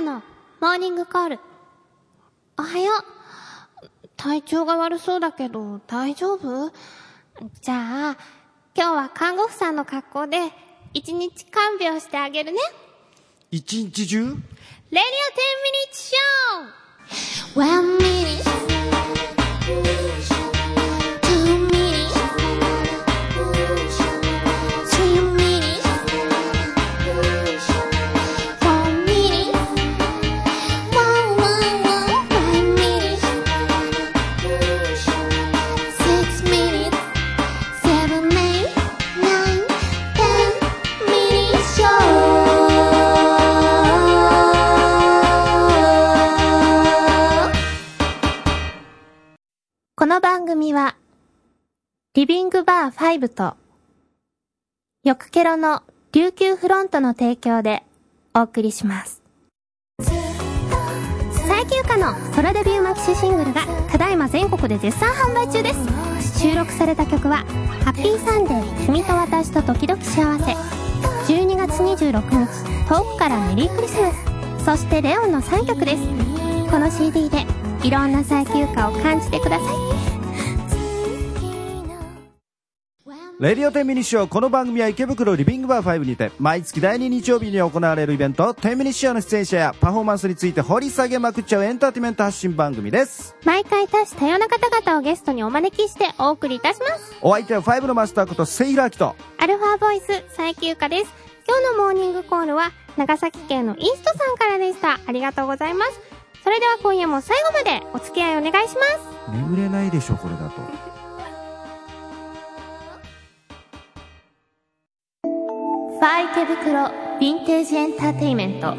かのモーニングコール。おはよう。体調が悪そうだけど大丈夫？じゃあ、今日は看護婦さんの格好で一日看病してあげるね。一日中？レディオ10ミニッツショー !1 minute, 番組は、リビングバー5と、よくケロの琉球フロントの提供でお送りします。最休暇のソロデビューマキシシングルがただいま全国で絶賛販売中です。収録された曲は、ハッピーサンデー、君と私と時々幸せ。12月26日、遠くからメリークリスマス。そしてレオンの3曲です。この CD でいろんな最休暇を感じてください。レディオ10ミニッショーこの番組は池袋リビングバー5にて毎月第2日曜日に行われるイベント10ミニッショーの出演者やパフォーマンスについて掘り下げまくっちゃうエンターテイメント発信番組です毎回多種多様な方々をゲストにお招きしてお送りいたします。お相手は5のマスターことセイラーキとアルファボイス最休暇です。今日のモーニングコールは長崎県のイーストさんからでした。ありがとうございます。それでは今夜も最後までお付き合いお願いします。眠れないでしょこれだとファー池袋ヴィンテージエンターテイメント。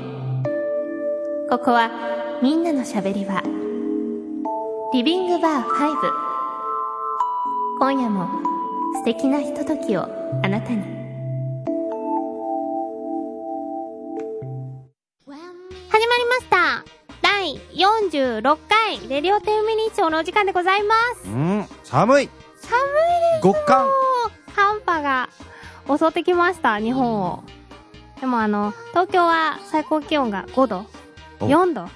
ここはみんなのしゃべり場。リビングバー5。今夜も素敵なひとときをあなたに。始まりました。第46回レディオ10ミニッショーのお時間でございます。うん寒い寒いです極寒寒波が襲ってきました、日本を。でもあの、東京は最高気温が5度、お4度。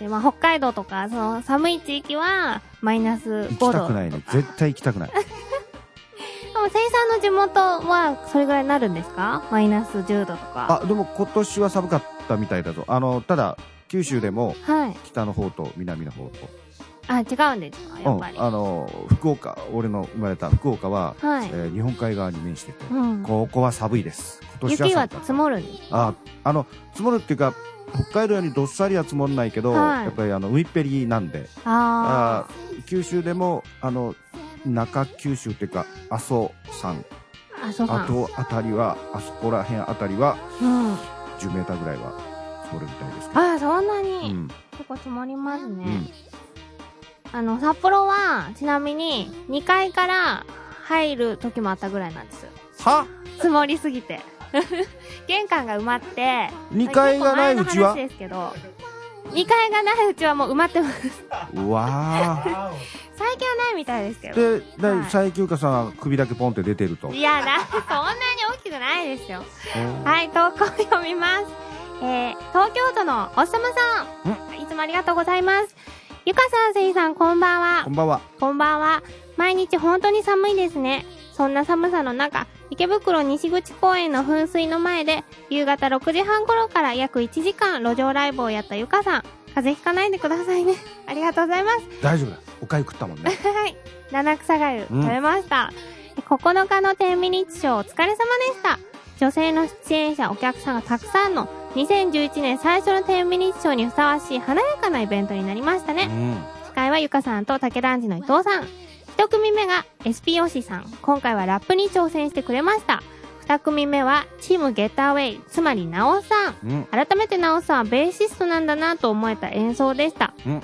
で、まあ北海道とか、その寒い地域はマイナス5度。行きたくないね絶対行きたくない でも、生産の地元はそれぐらいになるんですか？マイナス10度とか。あでも今年は寒かったみたいだぞあのただ九州でもはい。北の方と南の方とあ、違うんですかやっぱり。うん、あの福岡俺の生まれた福岡は、はい。えー日本海側に面してて、うん。ここは寒いです今年は雪は積もるんですああの積もるっていうか北海道よりどっさりは積もらないけど、はいやっぱりあの海っぺりなんでああ九州でもあの中九州っていうか阿蘇山ー。あ、そうさん。あとあたりはあそこら辺あたりはうん。10メーターぐらいは積もるみたいですけどあ、そんなに。うん結構積もりますね。うんあの、札幌は、ちなみに、2階から入る時もあったぐらいなんです。は？積もりすぎて。玄関が埋まって、2階がないうちは？ですけど、2階がないうちはもう埋まってます。うわ 最近はないみたいですけど。ーで、ではい最休暇さんは首だけポンって出てるといやだ、そんなに大きくないですよ。おはい、投稿読みます。えー、東京都のおっさまさん。いつもありがとうございます。ゆかさん、せいさん、こんばんはこ。んばんはこんばんは。毎日本当に寒いですね。そんな寒さの中、池袋西口公園の噴水の前で、夕方6時半頃から約1時間路上ライブをやったゆかさん。風邪ひかないでくださいね。ありがとうございます。大丈夫だおかゆ食ったもんねはい。七草がゆ、うん食べました。9日の10ミニッツショーお疲れ様でした。女性の出演者、お客さんがたくさんの2011年最初の10ミニッツショーにふさわしい華やかなイベントになりましたね。うん司会はゆかさんと竹団地の伊藤さん。一組目が SP ヨシさん。今回はラップに挑戦してくれました。二組目はチームゲッターウェイ、つまりなおさん。うん改めてなおさんはベーシストなんだなと思えた演奏でした。うん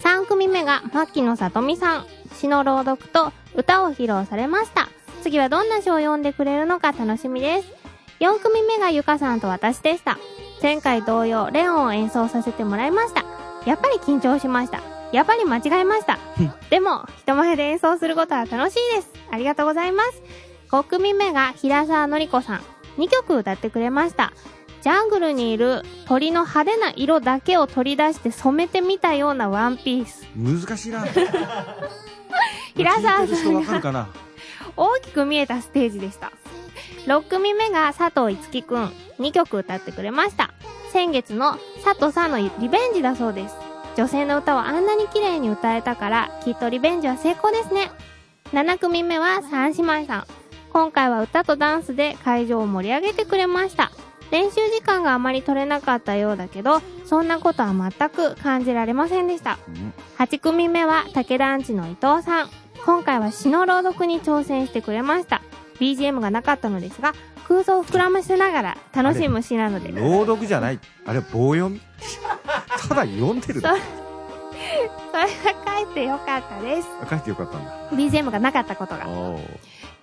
3組目が牧野さとみさん。詩の朗読と歌を披露されました。次はどんな詩を読んでくれるのか楽しみです。4組目がゆかさんと私でした。前回同様、レオンを演奏させてもらいました。やっぱり緊張しました。やっぱり間違えました。でも、人前で演奏することは楽しいです。ありがとうございます。5組目が平沢のり子さん。2曲歌ってくれました。ジャングルにいる鳥の派手な色だけを取り出して染めてみたようなワンピース。難しいな 平沢さんが大きく見えたステージでした。6組目が佐藤いつきくん、2曲歌ってくれました。先月の佐藤さんのリベンジだそうです。女性の歌をあんなに綺麗に歌えたから、きっとリベンジは成功ですね。7組目は三姉妹さん。今回は歌とダンスで会場を盛り上げてくれました。練習時間があまり取れなかったようだけど、そんなことは全く感じられませんでした。8組目は武田アンチの伊藤さん。今回は詩の朗読に挑戦してくれました。BGM がなかったのですが、空想を膨らませながら楽しむ詩なので、朗読じゃないあれは棒読み？ただ読んでるだけそれが書いてよかったです。書いてよかったんだ BGM がなかったことが。おー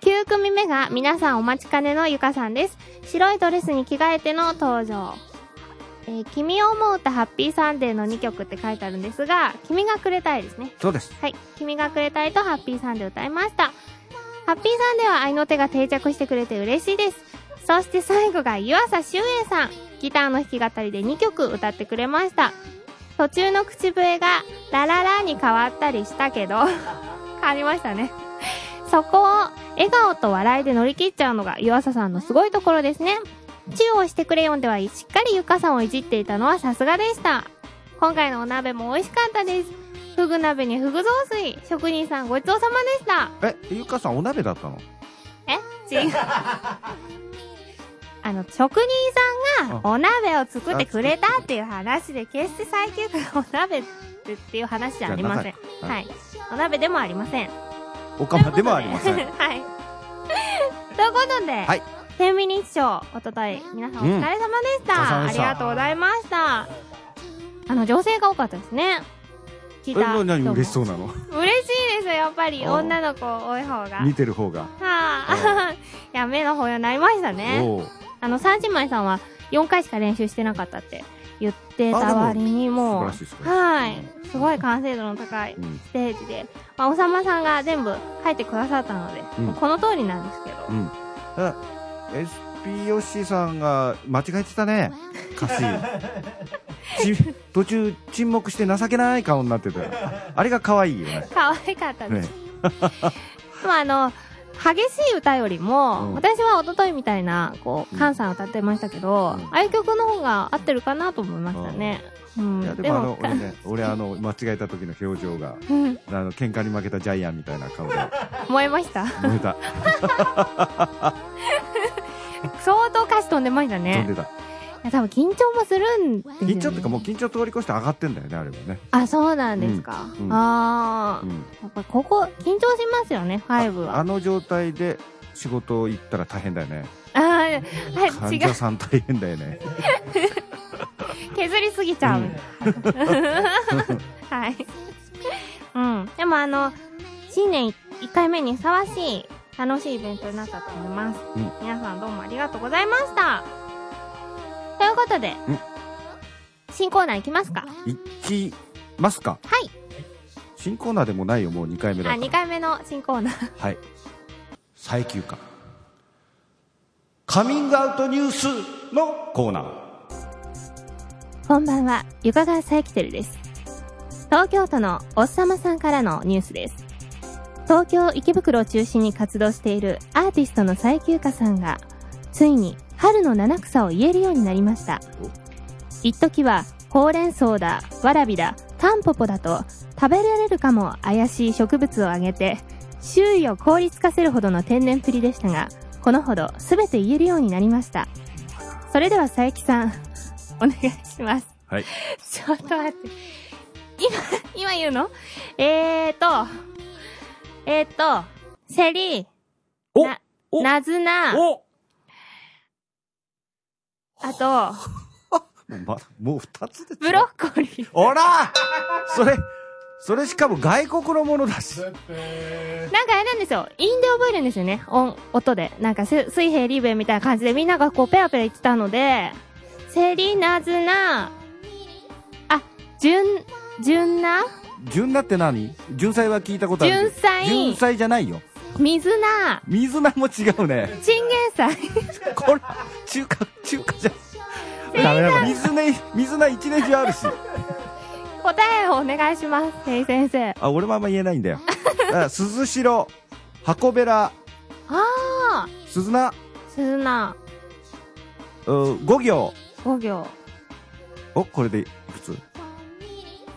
9組目が皆さんお待ちかねのゆかさんです。白いドレスに着替えての登場。えー君を思うとハッピーサンデーの2曲って書いてあるんですが、君がくれたいですね。そうですはい。君がくれたいとハッピーサンデー歌いました。ハッピーサンデーは愛の手が定着してくれて嬉しいです。そして最後が湯浅修英さん。ギターの弾き語りで2曲歌ってくれました。途中の口笛がラララに変わったりしたけど、変わりましたね。そこを笑顔と笑いで乗り切っちゃうのが湯浅さんのすごいところですね。チューをしてくれよんではしっかりゆかさんをいじっていたのはさすがでした。今回のお鍋も美味しかったです。フグ鍋にフグ雑炊。職人さんごちそうさまでした。えゆかさんお鍋だったの？え違う。あの、職人さんがお鍋を作ってくれたっていう話で、決して最強がお鍋っていう話じゃありません。じゃはい。お鍋でもありません。おかまでもありません はい。ということで、はい10ミニッショー、おととい、皆さんお疲れ様でした。うんお疲れ様でしたありがとうございました。あの、女性が多かったですね。た何嬉しそうなの？嬉しいです、やっぱり。女の子多い方が。見てる方が。はあ。い や、目の保養になりましたね。あの、三姉妹さんは4回しか練習してなかったって言ってた割にもはい。すごい完成度の高いうん。ステージで、まあ、おさまさんが全部書いてくださったので、うん。この通りなんですけど。うん。あ SP ヨッシーさんが間違えてたね。歌詞。ち途中沈黙して情けない顔になってたよ。あれが可愛いよね。可愛かったです。ね。まあ、あの、激しい歌よりも、うん。私は一昨日みたいな、こう、カンさん歌ってましたけど、うん。ああいう曲の方が合ってるかなと思いましたね。うん。いやでもあのか俺ね俺あの間違えた時の表情がうん。あの喧嘩に負けたジャイアンみたいな顔で燃えました？燃えた。相当歌詞飛んでました飛んね。でた。いや多分緊張もするんですよ、ね。緊張っていうかもう緊張通り越して上がってんだよねあれもねあ、そうなんですか。うんうんああ、うんやっぱここ、緊張しますよね、ファイブは。あの状態で仕事行ったら大変だよねああー、はい、違う。患者さん大変だよね削りすぎちゃう。はい。うん。でもあの、新年1回目にふさわしい、楽しいイベントになったと思います。うん皆さんどうもありがとうございました。ということで、うん新コーナーいきますか？行きますか？はい。新コーナーでもないよもう2回目だあ、2から回目の新コーナー。はい最休暇カミングアウトニュースのコーナーこんばんは、ゆかがさえきてるです。東京都のおっさまさんからのニュースです。東京池袋を中心に活動しているアーティストの佐伯ゆかさんが、ついに春の七草を言えるようになりました。一時は、ほうれん草だ、わらびだ、タンポポだと、食べられるかも怪しい植物を挙げて、周囲を凍りつかせるほどの天然っぷりでしたが、このほど全て言えるようになりました。それでは佐伯さん、お願いします。はいちょっと待って。今、今言うの？えーと、えーと、セリ、おな、おなずな、おあと、もうまもう2つでブロッコリー。おら！それそれしかも外国のものだし。なんかあれなんですよ。韻で覚えるんですよね。音、音で。なんか、す水平リベみたいな感じでみんながこうペラペラ言ってたので、セリナズナ、あ、純、純な純菜って何？純菜は聞いたことある純菜。純菜じゃないよ水菜、水菜も違うねチンゲン菜。これ中華中華じゃダメだ水ね、水菜一年中あるし。答えをお願いします、てい先生。あ、俺もあんま言えないんだよ。あ鈴代、箱べら、あ鈴菜、ー、鈴菜、う五行。5行。お、これでいくつ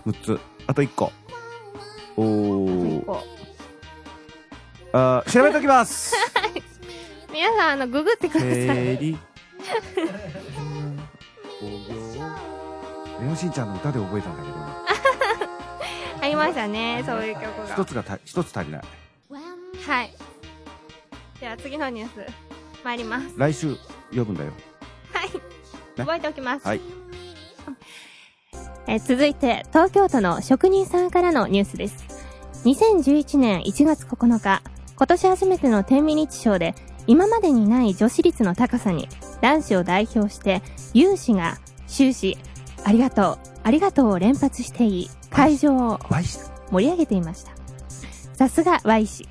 ?6 つ。あと1個。おー。こあー調べときます。う 皆さん、あの、ググってください。へり。五行。レオンしんちゃんの歌で覚えたんだけどな。ありましたね、そういう曲が。一つがた、一つ足りない。はい。では次のニュース、参ります。来週、呼ぶんだよ。はい。覚えておきます。はい。えー続いて、東京都の職人さんからのニュースです。2011年1月9日、今年初めての天美日賞で、今までにない女子率の高さに、男子を代表して、有志が終始、ありがとう、ありがとうを連発していい、会場を。盛り上げていました。さすが Y 氏。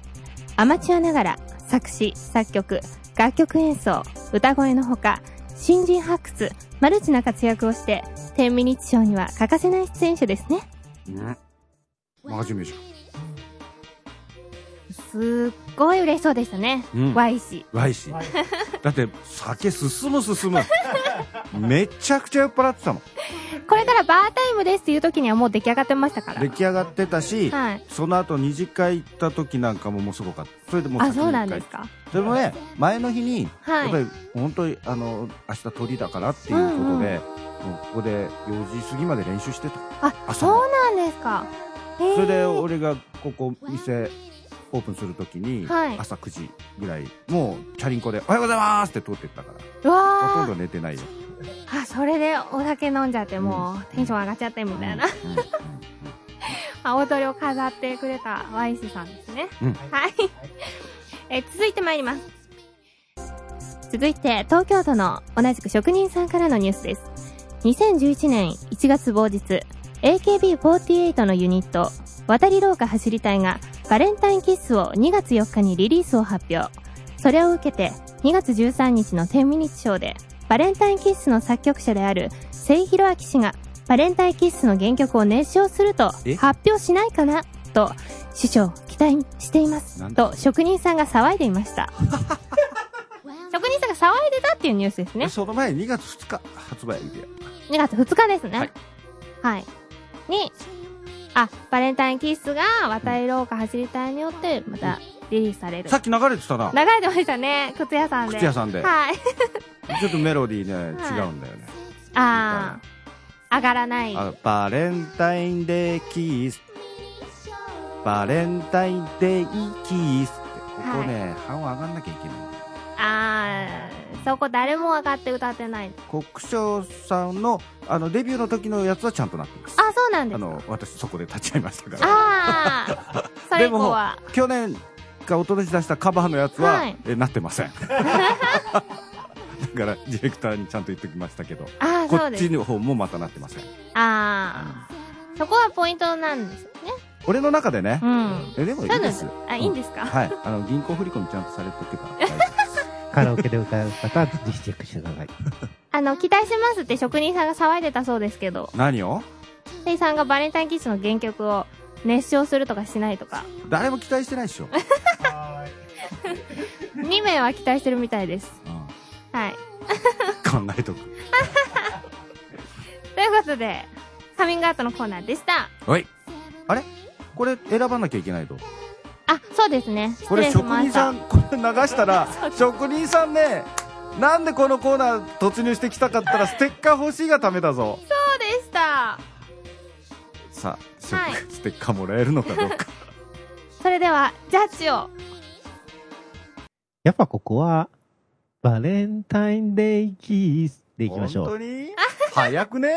アマチュアながら作詞、作曲、楽曲演奏、歌声のほか、新人発掘、マルチな活躍をして、天ミニッチ賞には欠かせない出演者ですね。うん。真面目じすっごい嬉しそうでしたね。うん Y 氏。ゃん。ワイシ。だって、酒進む進む。めちゃくちゃ酔っ払ってたもん。これからバータイムですっていう時にはもう出来上がってましたから。出来上がってたし、はい。その後二次会行った時なんかももうすごかった。それでもうあ、そうなんですか。それもね、前の日に、はいやっぱり本当に、あの、明日鳥だからっていうことで、うんうんここで4時過ぎまで練習してた。あ、そうなんですか。それで俺がここ店オープンするときに、はい朝9時ぐらい、もうチャリンコでおはようございますって通ってったから、うわーほとんど寝てないよ。あ、それでお酒飲んじゃってもうテンション上がっちゃってみたいな。うんうんうん あ踊りを飾ってくれたワイスさんですね。うんはい。えー続いて参ります。続いて、東京都の同じく職人さんからのニュースです。2011年1月某日、AKB48 のユニット、渡り廊下走り隊がバレンタインキッスを2月4日にリリースを発表。それを受けて、2月13日の10ミニッツショーで、バレンタインキッスの作曲者である、セイヒロアキ氏が、バレンタインキッスの原曲を熱唱するとえ、発表しないかな？と、師匠、期待していますと、職人さんが騒いでいました。職人さんが騒いでたっていうニュースですねで。その前2月2日発売日で。2月2日ですね。はい。はい。に、あ、バレンタインキッスが渡り廊下走り隊によって、またリリースされる。さっき流れてたな。流れてましたね、靴屋さんで。靴屋さんではい。ちょっとメロディーね、はい違うんだよね。あー、上がらない。あバレンタインデーキース。バレンタインデーキースって、ここね、半音上がんなきゃいけない。あー、そこ誰も上がって歌ってない。国章さんのあのデビューの時のやつはちゃんとなってます。あ、そうなんですか。あの私そこで立ち会いましたから。あー、それ以降は。去年か一昨年出したカバーのやつは、はいえなってません。だからディレクターにちゃんと言っておきましたけど、あー、こそうです。っちの方もまたなってません。あー、そこはポイントなんですよね。俺の中でねう、ん。えでもいいです。あ、いいんですか、はい、あの銀行振り込みちゃんとされてるから。カラオケで歌う方はぜひチェックしてください。あの、期待しますって職人さんが騒いでたそうですけど、何を？セイさんがバレンタインキッスの原曲を熱唱するとかしないとか、誰も期待してないでしょ。2名は期待してるみたいです。うんはい。考えとく。ということで、カミングアウトのコーナーでした。はい。あれ？これ選ばなきゃいけないと。あ、そうですね。これ職。人さん、これ流したら、職人さんね、なんでこのコーナー突入してきたかったら、ステッカー欲しいがためだぞ。そうでした。さあ、はいステッカーもらえるのかどうか。それでは、ジャッジを。やっぱここは、バレンタインデーキースでいきましょう。本当に？早くね？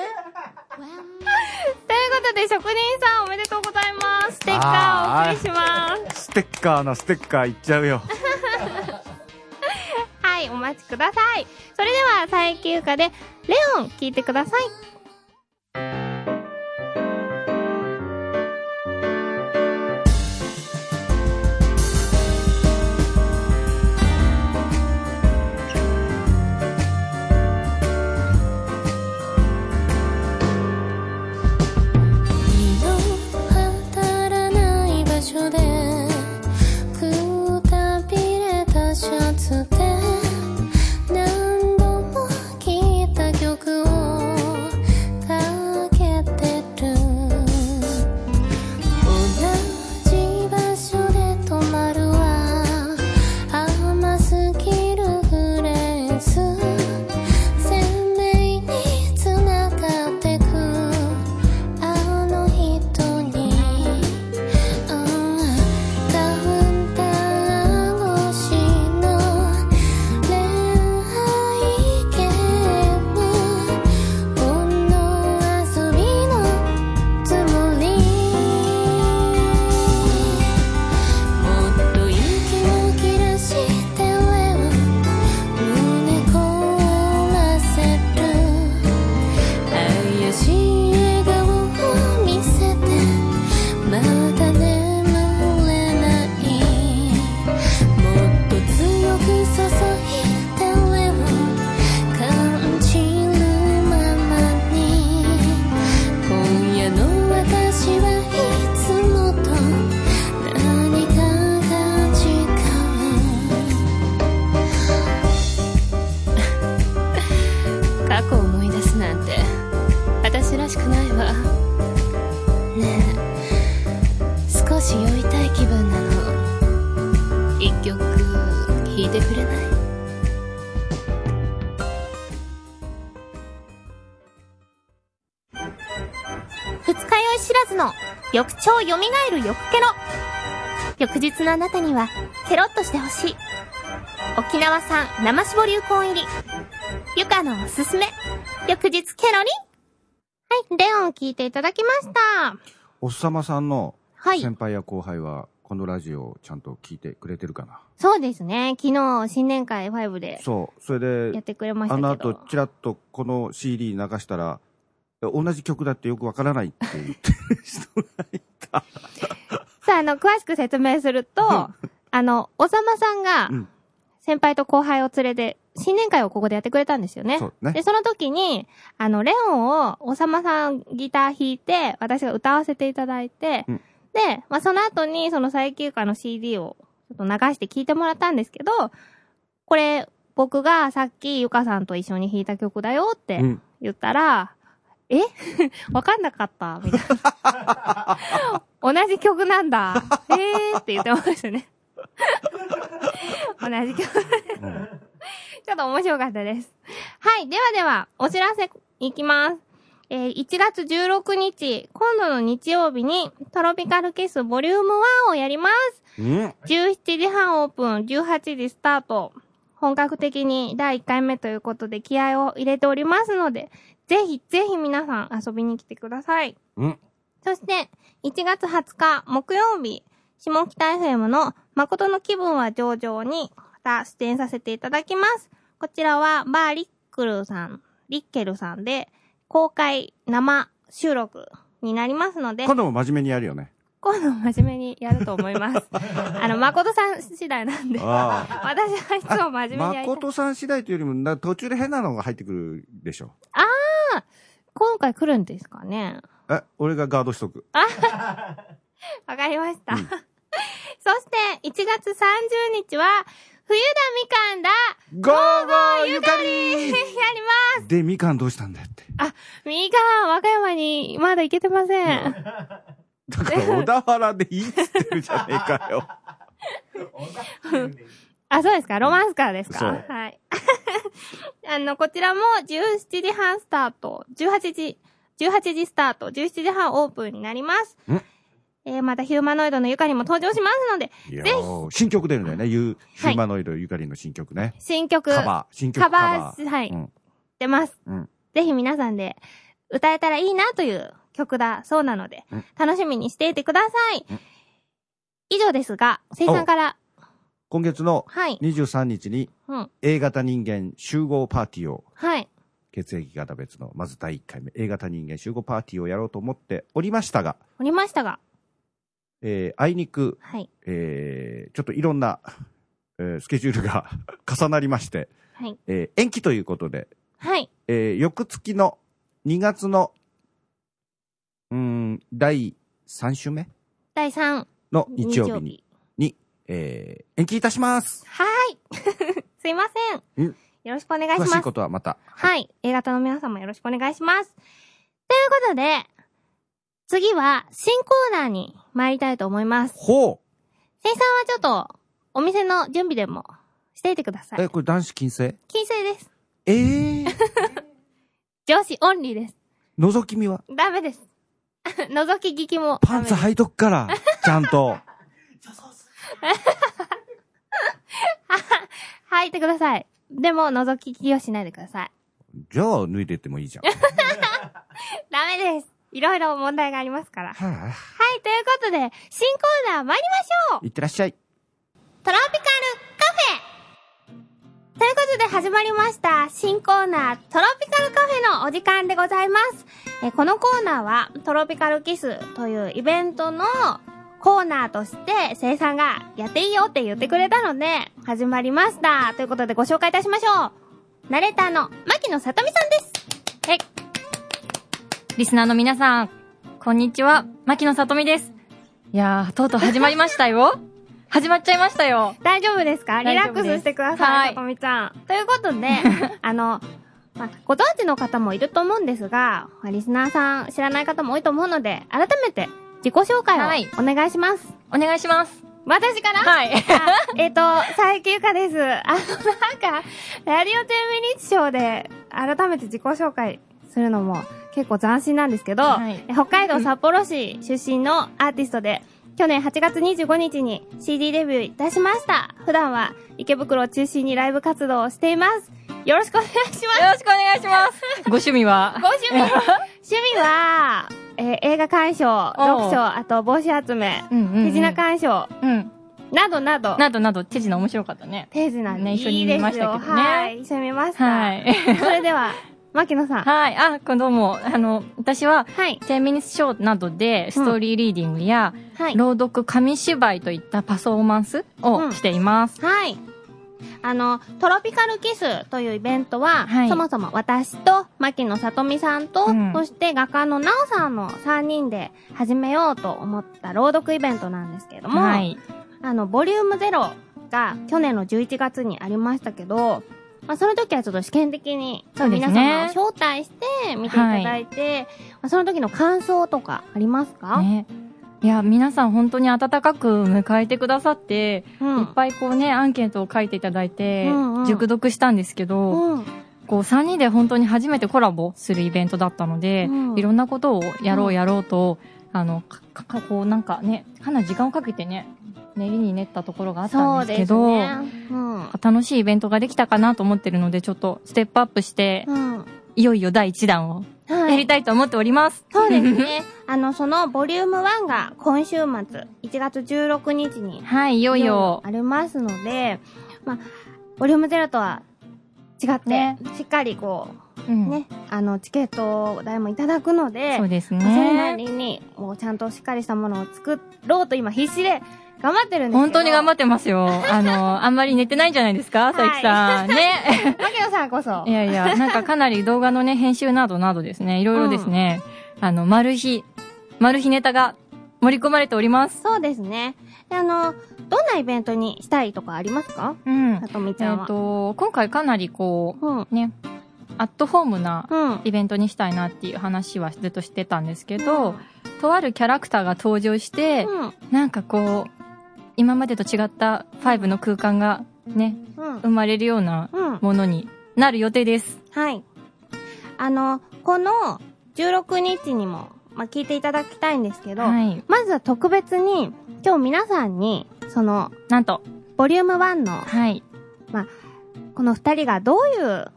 で、職人さんおめでとうございます。ステッカーをお送りします。ステッカーなステッカーいっちゃうよ。はい、お待ちください。それでは、最休暇で、レオン、聞いてください。二日酔い知らずの翌朝蘇る翌ケロ。翌日のあなたにはケロッとしてほしい。沖縄産生搾り流行入り。ゆかのおすすめ。翌日ケロリはい、レオン聞いていただきました。おっさまさんのはい。先輩や後輩は、このラジオをちゃんと聞いてくれてるかな？そうですね。昨日、新年会5でそう。それでやっ、てくれましたけど。あの後、ちらっとこの CD 流したら、同じ曲だってよくわからないって言ってる人がいた。さあ、あの、詳しく説明すると、あの、おさまさんがうん、先輩と後輩を連れて、新年会をここでやってくれたんですよね。そうねで、その時に、あの、レオンを、おさまさんギター弾いて、私が歌わせていただいて、うんで、まあ、その後に、その最休暇の CD を、ちょっと流して聴いてもらったんですけど、これ、僕がさっきゆかさんと一緒に弾いた曲だよってうん。言ったら、え？わかんなかった？みたいな。同じ曲なんだ。えー？って言ってましたね。同じ曲。うんちょっと面白かったです。はい。ではでは、お知らせいきます。えー1月16日、今度の日曜日に、トロピカルキスボリューム1をやります。うん。17時半オープン、18時スタート。本格的に第1回目ということで気合を入れておりますので、ぜひぜひ皆さん遊びに来てください。うん。そして、1月20日木曜日、下北 FM の誠の気分は上々にまた出演させていただきます。こちらはバーリックルさん、リッケルさんで公開生収録になりますので、今度も真面目にやるよね。今度真面目にやると思います。あの、誠さん次第なんで。あ私はいつも真面目にやり。誠さん次第というよりも、な途中で変なのが入ってくるでしょ。今回来るんですかねえ、俺がガードしとく。わかりました。うん そして、1月30日は、冬田みかんだゴーゴーゆかりやりますで、みかんどうしたんだよって。みかん、和歌山にまだ行けてません。だから、小田原でいいっつってるじゃねえかよ。あ、そうですか？ロマンスカーですか？そうはい。あの、こちらも17時半スタート、18時、18時スタート、17時半オープンになりますん。えー、またヒューマノイドのゆかりも登場しますので、ぜひー新曲出るんだよね。ヒューマノイドゆかりの新曲ね。新曲、カバー。新曲カカババー、はい、うん出ます。うんぜひ皆さんで歌えたらいいなという曲だそうなので、うん。楽しみにしていてください。うん。以上ですが、生産から、今月のはい、23日にうん、A 型人間集合パーティーを、はい、血液型別の、まず第1回目、A 型人間集合パーティーをやろうと思っておりましたが、おりましたが、えー、あいにく、はい、えー、ちょっといろんな、えースケジュールが 重なりまして、はい、えー延期ということで、はい、えー翌月の2月の、うーん、第3週目？第3の日日曜日に、に、えー延期いたします。はい。すいません。うんよろしくお願いします。詳しいことはまた。はい。A 型の皆さんもよろしくお願いします。ということで、次は新コーナーに参りたいと思います。ほ生産はちょっと、お店の準備でもしていてくださう。いえ、。これ男子禁制？金星です。ええー。女子オンリーです。覗き見は？ダメです。覗き聞きもダパン。ツ履いとくから、ちゃんと。履いてください。でも、覗き聞きをしないでください。じゃあ、脱いでってもいいじゃん。ダメです。いろいろ問題がありますから。はあ、はい、ということで、新コーナー参りましょういってらっしゃい。トロピカルカフェということで始まりました新コーナートロピカルカフェのお時間でございます。えこのコーナーはトロピカルキスというイベントのコーナーとして生産がやっていいよって言ってくれたので始まりました。ということでご紹介いたしましょう。ナレーターの牧野さとみさんです。はい。リスナーの皆さん、こんにちは。牧野さとみです。いやー、とうとう始まりましたよ。始まっちゃいましたよ。大丈夫ですか？リラックスしてくださ。はいいさとみちゃん。ということで、あの、まあ、ご存知の方もいると思うんですが、まあリスナーさん知らない方も多いと思うので、改めて自己紹はい介をお願いします。お願いします。私から？はい。あえっ、と、佐伯ゆかです。あの、なんか、ラディオ10ミニッツショーで改めて自己紹介するのも結構斬新なんですけど、はいえ北海道札幌市出身のアーティストで、去年8月25日に CD デビューいたしました。普段は池袋を中心にライブ活動をしています。よろしくお願いします。よろしくお願いします。ご趣味は？ご趣味、趣味は、えー映画鑑賞、読書、あと帽子集め、うんうん、うん。手品鑑賞、うん。などなど、などなど、手品面白かったね。ページなんで、ね一緒にいいですよ見ましたけどねはい、一緒に見ました。はい。それでは、牧野さん。はい。あ、こどうも、あの、私は、はい。10ミニスショーなどで、ストーリーリーディングや、はい。朗読、紙芝居といったパフォーマンスをしています。はい。あの、トロピカルキスというイベントは、はいそもそも私と、牧野さとみさんと、うんそして画家のなおさんの3人で始めようと思った朗読イベントなんですけれども、はい。あの、ボリューム0が去年の11月にありましたけど、まあ、その時はちょっと試験的に、そうですね。皆様を招待して見ていただいて、まあ、その時の感想とかありますか、ね。いや、皆さん本当に温かく迎えてくださって、うん。いっぱいこうね、アンケートを書いていただいて、うんうん。熟読したんですけど、うん。こう3人で本当に初めてコラボするイベントだったので、うん。いろんなことをやろううん。やろうと、あの、かかこうなんかね、かなり時間をかけてね、練りに練ったところがあったんですけど、ね。うん。楽しいイベントができたかなと思ってるので、ちょっとステップアップして、うん。いよいよ第1弾をはい。やりたいと思っております。そうですね。あの、そのボリューム1が今週末、1月16日に、はい、いよいよ。ありますので、まあ、ボリューム0とは違って、ねしっかりこうんう、ね、あの、チケット代もいただくので、そうですまあそれなね。りに、もうちゃんとしっかりしたものを作ろうと今必死で頑張ってるんです。本当に頑張っってますよ。あの、あんまり寝てないんじゃないですか、佐伯さん。ね。て。牧野さんこそ。いやいや、なんかかなり動画のね、編集などなどですね、いろいろですね、あの、マル秘、マル秘ネタが盛り込まれております。そうですね。であの、どんなイベントにしたいとかありますか？うんさ。とみちえっ、ゃんは。と、今回かなりこうん。う、ね、アットホームなうん。イベントにしたいなっていう話はずっとしてたんですけど、とあるキャラクターが登場して、うん。なんかこう、今までと違った5の空間がね、うん。生まれるようなうん。ものになる予定です。はい。あの、この16日にも、まあ、聞いていただきたいんですけど、はい。まずは特別に、今日皆さんに、その、なんと、ボリューム1の、はい。この二人がどういう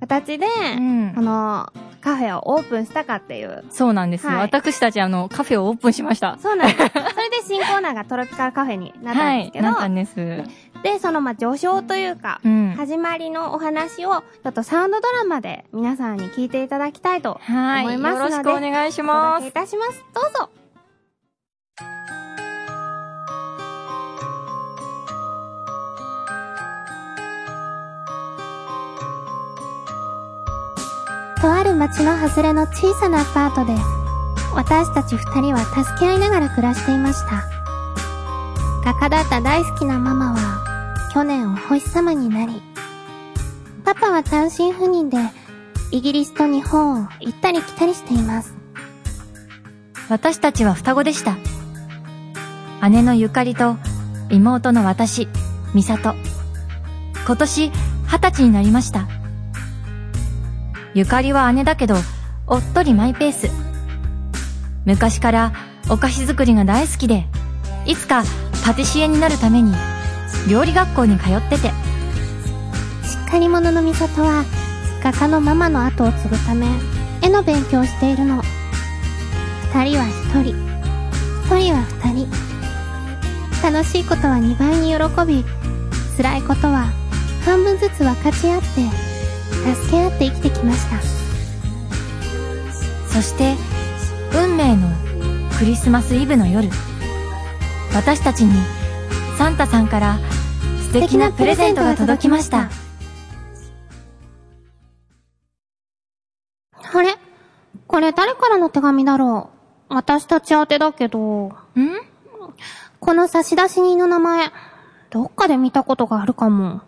形で、うんこのカフェをオープンしたかっていう。そうなんですよ。はい私たちあの、カフェをオープンしました。そうなんです。それで新コーナーがトロピカルカフェになったんはい、ですけど、なったんです。で、そのまあ序章というか、うん。始まりのお話を、ちょっとサウンドドラマで皆さんに聞いていただきたいとはい。思いますのでよろしくお願いしお届けいます。たします。どうぞ。とある町の外れの小さなアパートで、私たち二人は助け合いながら暮らしていました。画家だった大好きなママは、去年お星様になり、パパは単身赴任で、イギリスと日本を行ったり来たりしています。私たちは双子でした。姉のゆかりと妹の私、美里。今年二十歳になりました。ゆかりは姉だけど、おっとりマイペース。昔からお菓子作りが大好きで、いつかパティシエになるために料理学校に通ってて、しっかり者の美里は、画家のママの後を継ぐため、絵の勉強をしているの。二人は一人、一人は二人。楽しいことは二倍に喜び、辛いことは半分ずつ分かち合って、助け合って生きてきました。そして、運命のクリスマスイブの夜、私たちにサンタさんから素敵なプレゼントが届きました。あれ？これ誰からの手紙だろう？私たち宛てだけど、ん？この差出人の名前、どっかで見たことがあるかも。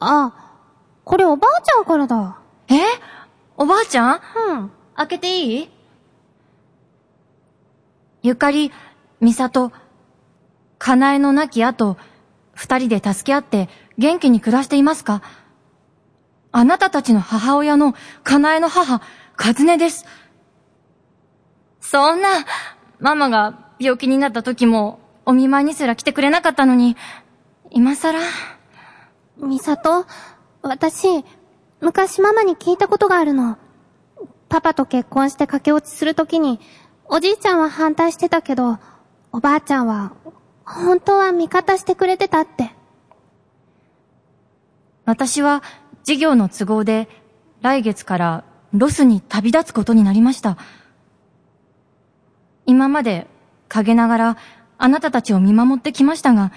あ、これおばあちゃんからだ。え？おばあちゃん？うん。開けていい？ゆかり、みさと、かなえの亡き後、二人で助け合って元気に暮らしていますか？あなたたちの母親のかなえの母、かずねです。そんな、ママが病気になった時も、お見舞いにすら来てくれなかったのに、今更、みさと、私、昔ママに聞いたことがあるの。パパと結婚して駆け落ちするときに、おじいちゃんは反対してたけど、おばあちゃんは、本当は味方してくれてたって。私は事業の都合で来月からロスに旅立つことになりました。今まで陰ながらあなたたちを見守ってきましたが、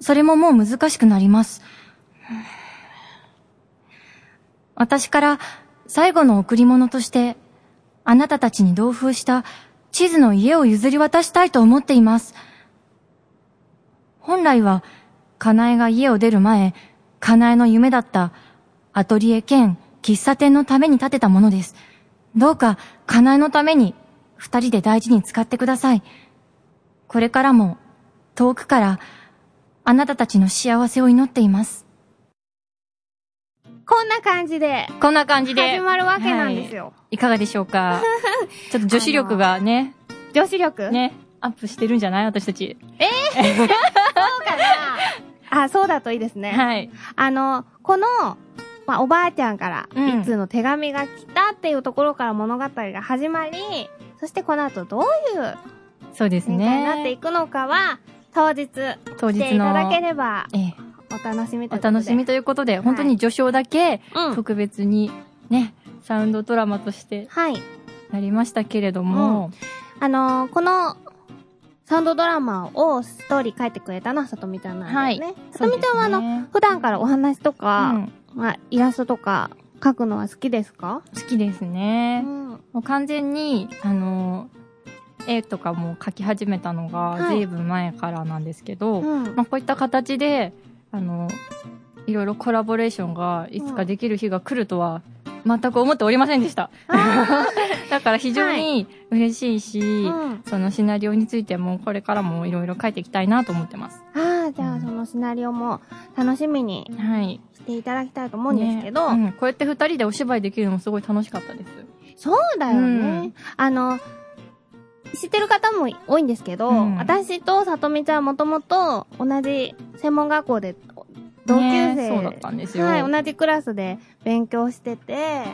それももう難しくなります。私から最後の贈り物としてあなたたちに同封した地図の家を譲り渡したいと思っています。本来は、かなえが家を出る前、かなえの夢だったアトリエ兼喫茶店のために建てたものです。どうか、かなえのために二人で大事に使ってください。これからも遠くからあなたたちの幸せを祈っています。こんな感じで、こんな感じで。始まるわけなんですよ。はい。いかがでしょうか？ちょっと女子力がね、女子力？ね、アップしてるんじゃない？私たち。そうかなあ、そうだといいですね。はい。あの、この、まあ、おばあちゃんから、うん一通の手紙が来たっていうところから物語が始まり、そしてこの後どういうそうです展開になっていね。くのかは、当日、当日来ていただの、ければ、ええ、お楽しみといおうことで。楽しみということで、本当に序章だけうん。特別にね、サウンドドラマとしてはい。なりましたけれども、あのーこの、サウンドドラマをストーリー書いてくれたのはさとみちゃんなんですね。さとみちゃんはあの、の、普段からお話とか、うんまあ、イラストとか描くのは好きですか？好きですね。ん。もう完全に、あの、絵とかも描き始めたのがはい随分前からなんですけど、うん。まあ、こういった形で、あの、いろいろコラボレーションがいつかできる日が来るとは、全く思っておりませんでした。だから非常に嬉しいし、うん。そのシナリオについてもこれからもいろいろ書いていきたいなと思ってます。ああ、じゃあそのシナリオも楽しみにはい。していただきたいと思うんですけど、ねうんこうやって二人でお芝居できるのもすごい楽しかったです。そうだよね。うんあの、知ってる方も多いんですけど、うん私とさとみちゃんはもともと同じ専門学校で同級生、ねそうだったんですよ。はい、同じクラスで勉強してて、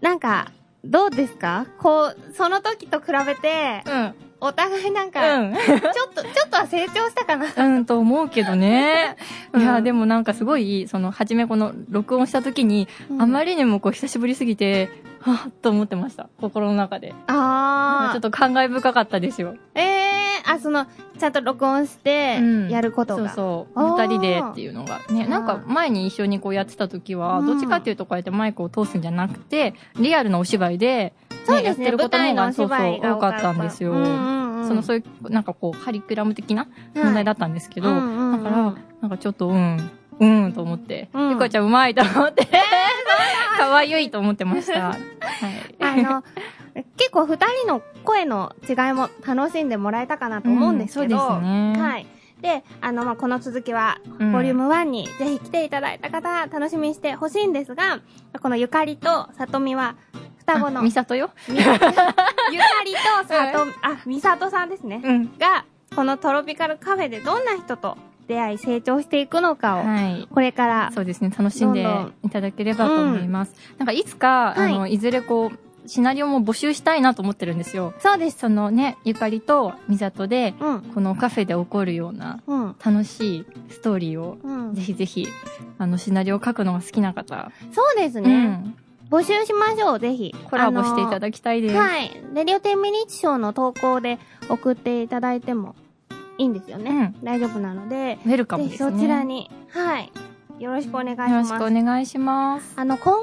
なんか、どうですか？こう、その時と比べて、うん。お互いなんか、うん。ちょっと、ちょっとは成長したかな。うん、と思うけどね。うんいや、でもなんかすごい、その、初めこの、録音した時に、あまり、りにもこう、久しぶりすぎて、はぁ、と思ってました。心の中で。あーちょっと感慨深かったですよ。ええー、あ、その、ちゃんと録音してうん、やることが。そうそう。あー二人でっていうのが。ね、なんか前に一緒にこうやってた時は、うんどっちかっていうとこうやってマイクを通すんじゃなくて、リアルなお芝居で、ね、そうですね、やってることの方が、そうそう、多かったんですよ。うんうんうん、その、そういう、なんかこう、カリキュラム的なはい問題だったんですけど、うんうんうんだから、なんかちょっと、うん、うんと思って、うんゆかちゃんうまいと思って、かわゆいと思ってました。はい。あの、結構二人の声の違いも楽しんでもらえたかなと思うんですけど、うんそうですねはい。で、あの、まあ、この続きは、うんボリューム1にぜひ来ていただいた方、楽しみにしてほしいんですが、このゆかりとさとみは、双子の、あみさとよ？み ゆかりとさと、あ、みさとさんですね。うん。が、このトロピカルカフェでどんな人と出会い成長していくのかを、はい。これから、そうですね、楽しんでいただければと思います。なんかいつか、はいあの、いずれこう、シナリオも募集したいなと思ってるんですよ。そうです。そのね、ゆかりとみさとで、うん。このカフェで起こるようなうん。楽しいストーリーを、うんぜ。ひぜひ、あの、シナリオを書くのが好きな方、そうですうね。ん、募集しましょう、ぜひ。コラボしていたきだきたいです。はい。レディオ10ミニッチショーの投稿で送っていただいてもいいんですよね。大丈夫なので、ウェルカムですね。そちらに、はい。よろしくお願いしよろします。くお願いします。あの、今後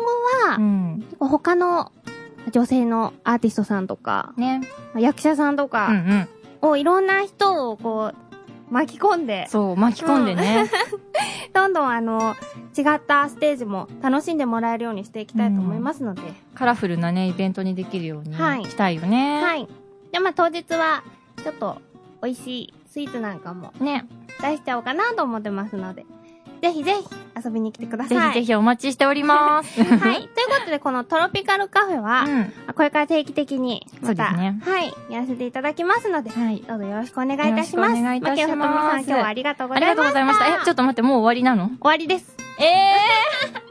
は、うん。結構他の女性のアーティストさんとか、ね。役者さんとうんうかん。をいろんな人をこう、巻き込んで、そう、巻き込んでね。どんどんあの、違ったステージも楽しんでもらえるようにしていきたいと思いますので、カラフルなね、イベントにできるようにはいしたいよね。はい。で、まあ当日は、ちょっと、美味しいスイーツなんかもね。出しちゃおうかなと思ってますので、ぜひぜひ遊びに来てください。ぜひぜひお待ちしております。はい。ということで、このトロピカルカフェは、うん。これから定期的に、また、ねはい、やらせていただきますので、はい。どうぞよろしくお願いいたします。お願いいたします牧野さん、今日はありがとうごありざいました。がとうございました。え、ちょっと待って、もう終わりなの？終わりです。ええ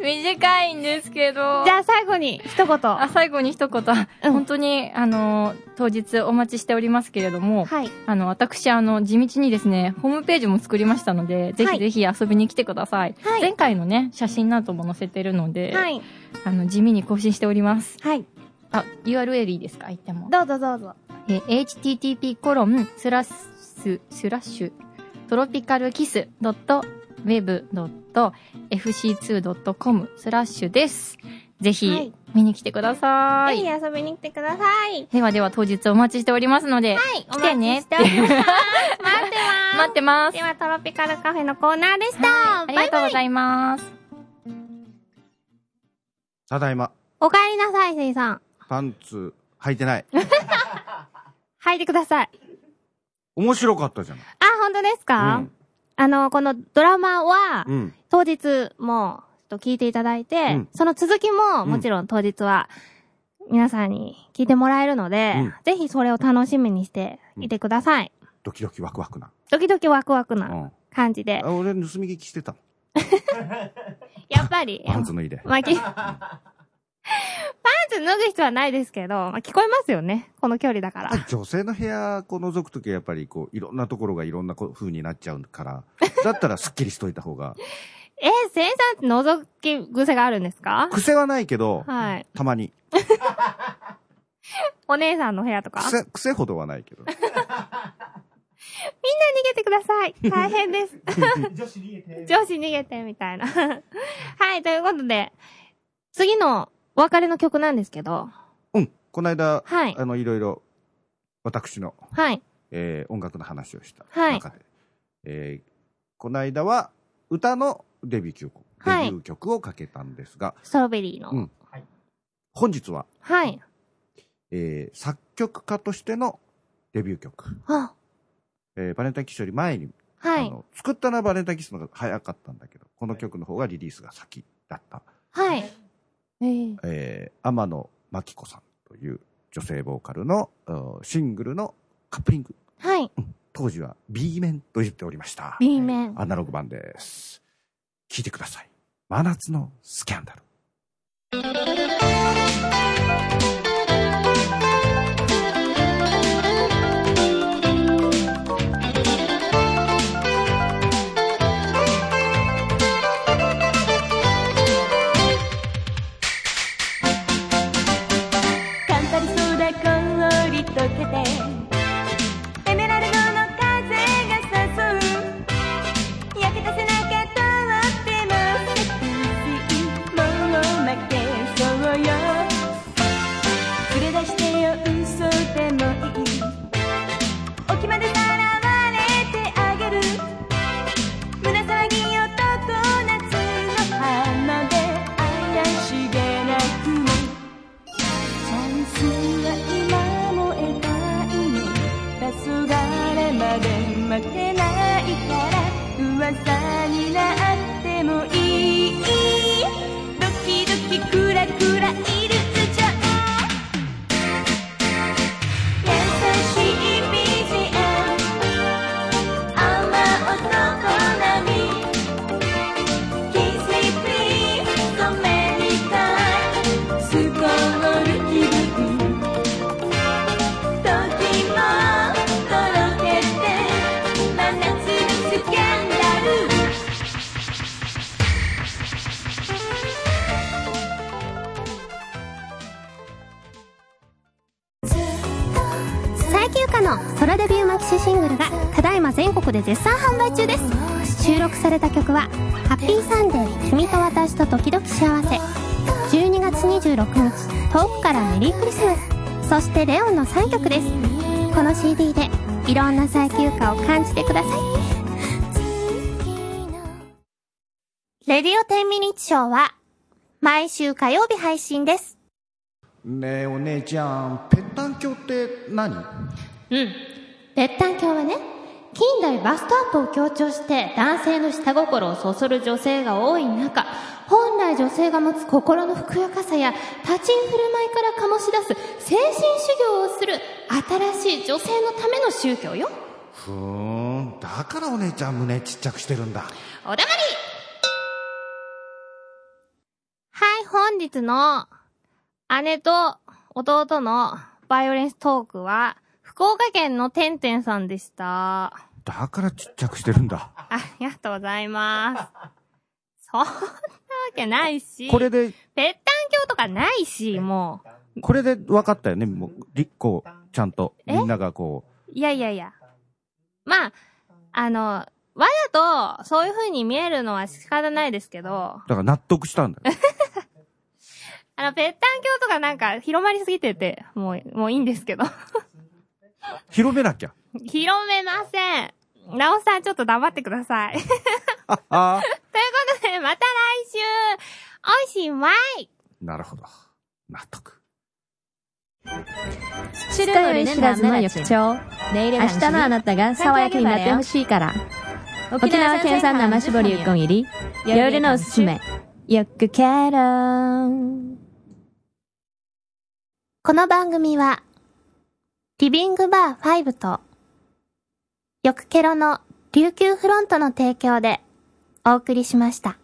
ー、短いんですけど。じゃあ最後に一言。あ、最後に一言。うん本当に、あの、当日お待ちしておりますけれども、はい。あの、私、あの、地道にですね、ホームページも作りましたので、ぜひぜひ遊びに来てください。はい前回のね、写真なども載せてるので、はい。あの、地味に更新しております。はい。あ、URL いいですか？言っても。どうぞどうぞ。えー http コロンスラッス、スラッシュ、トロピカルキス .web.fc2.com スラッシュです。ぜひ、はい見に来てください。ぜひ遊びに来てください。ではでは当日お待ちしておりますので、はい。来てねお 待ってます。待ってます。では、トロピカルカフェのコーナーでした。はい、ありがとうごいざいます。ただいま、お帰りなさい、せいさん。パンツ履いてない。履いてください。面白かったじゃない。あ、本当ですか、うんあの、このドラマは、うん。当日も、と聞いていただいて、うんその続きも、うんもちろん当日は、皆さんに聞いてもらえるので、うんぜひそれを楽しみにしていてください。ドキドキワクワクな。ドキドキワクワクなうん。感じで。あ俺盗み聞きしてた。やっぱり、パンツ脱いで。まあ、き脱ぐ必要はないですけど、まあ、聞こえますよね。この距離だから。女性の部屋こう覗くときはやっぱりこういろんなところがいろんなこう風になっちゃうから、だったらスッキリしといた方が。えー、生産って覗き癖があるんですか？癖はないけど、はい。たまに。お姉さんの部屋とか？みんな逃癖、癖ほどはないけど。げてください。大変です。女子逃げて。女子逃げて、みたいな。はい、ということで、次のお別れの曲なんですけど、うん。この間、はいあの、いろいろ、私の、はい。えー音楽の話をしたはい中で、えーこの間は、歌のデビュー曲、はいデビュー曲をかけたんですが、ストロベリーの。うん本日は、はい。えー作曲家としてのデビュー曲、あ、えーバレンタインキスより前に、はい。あの作ったのはバレンタインキスの方が早かったんだけど、この曲の方がリリースが先だった、はい。えー、えー天野真紀子さんという女性ボーカルのうんシングルのカップリング。はい。当時は B 面と言っておりました。B 面。アナログ版です。聴いてください。真夏のスキャンダル。は「ハッピーサンデー君と私と時々幸せ」12月26日遠くからメリークリスマス。そしてレオンの3曲です。この CD でいろんな最休暇を感じてください。レディオ10ミニッチショーは毎週火曜日配信です。ねえお姉ちゃんぺったん鏡って何？うん。ぺったん鏡はね、近代バストアップを強調して男性の下心をそそる女性が多い中、本来女性が持つ心のふくよかさや立ち居振る舞いから醸し出す精神修行をする新しい女性のための宗教よ。ふーんだからお姉ちゃん胸ちっちゃくしてるんだおだまりはい、本日の姉と弟のバイオレンストークは、福岡県のてんてんさんでした。だからちっちゃくしてるんだありがとうございます。そんなわけないし。これでぺったん鏡とかないし、もこれで分かったよねもうりこうちゃんとえ？みんながこう。いやいやいや。まあ、あの、わざとそういう風に見えるのは仕方ないですけど、うだから納得したんだよ あの、ぺったん鏡とかなんか広まりすぎてて、もう、もういいんですけど。広めなきゃ。広めません。なおさんちょっと黙ってください。ということで、また来週、おしまいなるほど。納得。知るより知らずの翌朝。明日のあなたが爽やかになってほしいから。沖縄県産生搾りうこん入り。夜のおすすめ。よくケロン。この番組は、リビングバー5と、よくケロの琉球フロントの提供でお送りしました。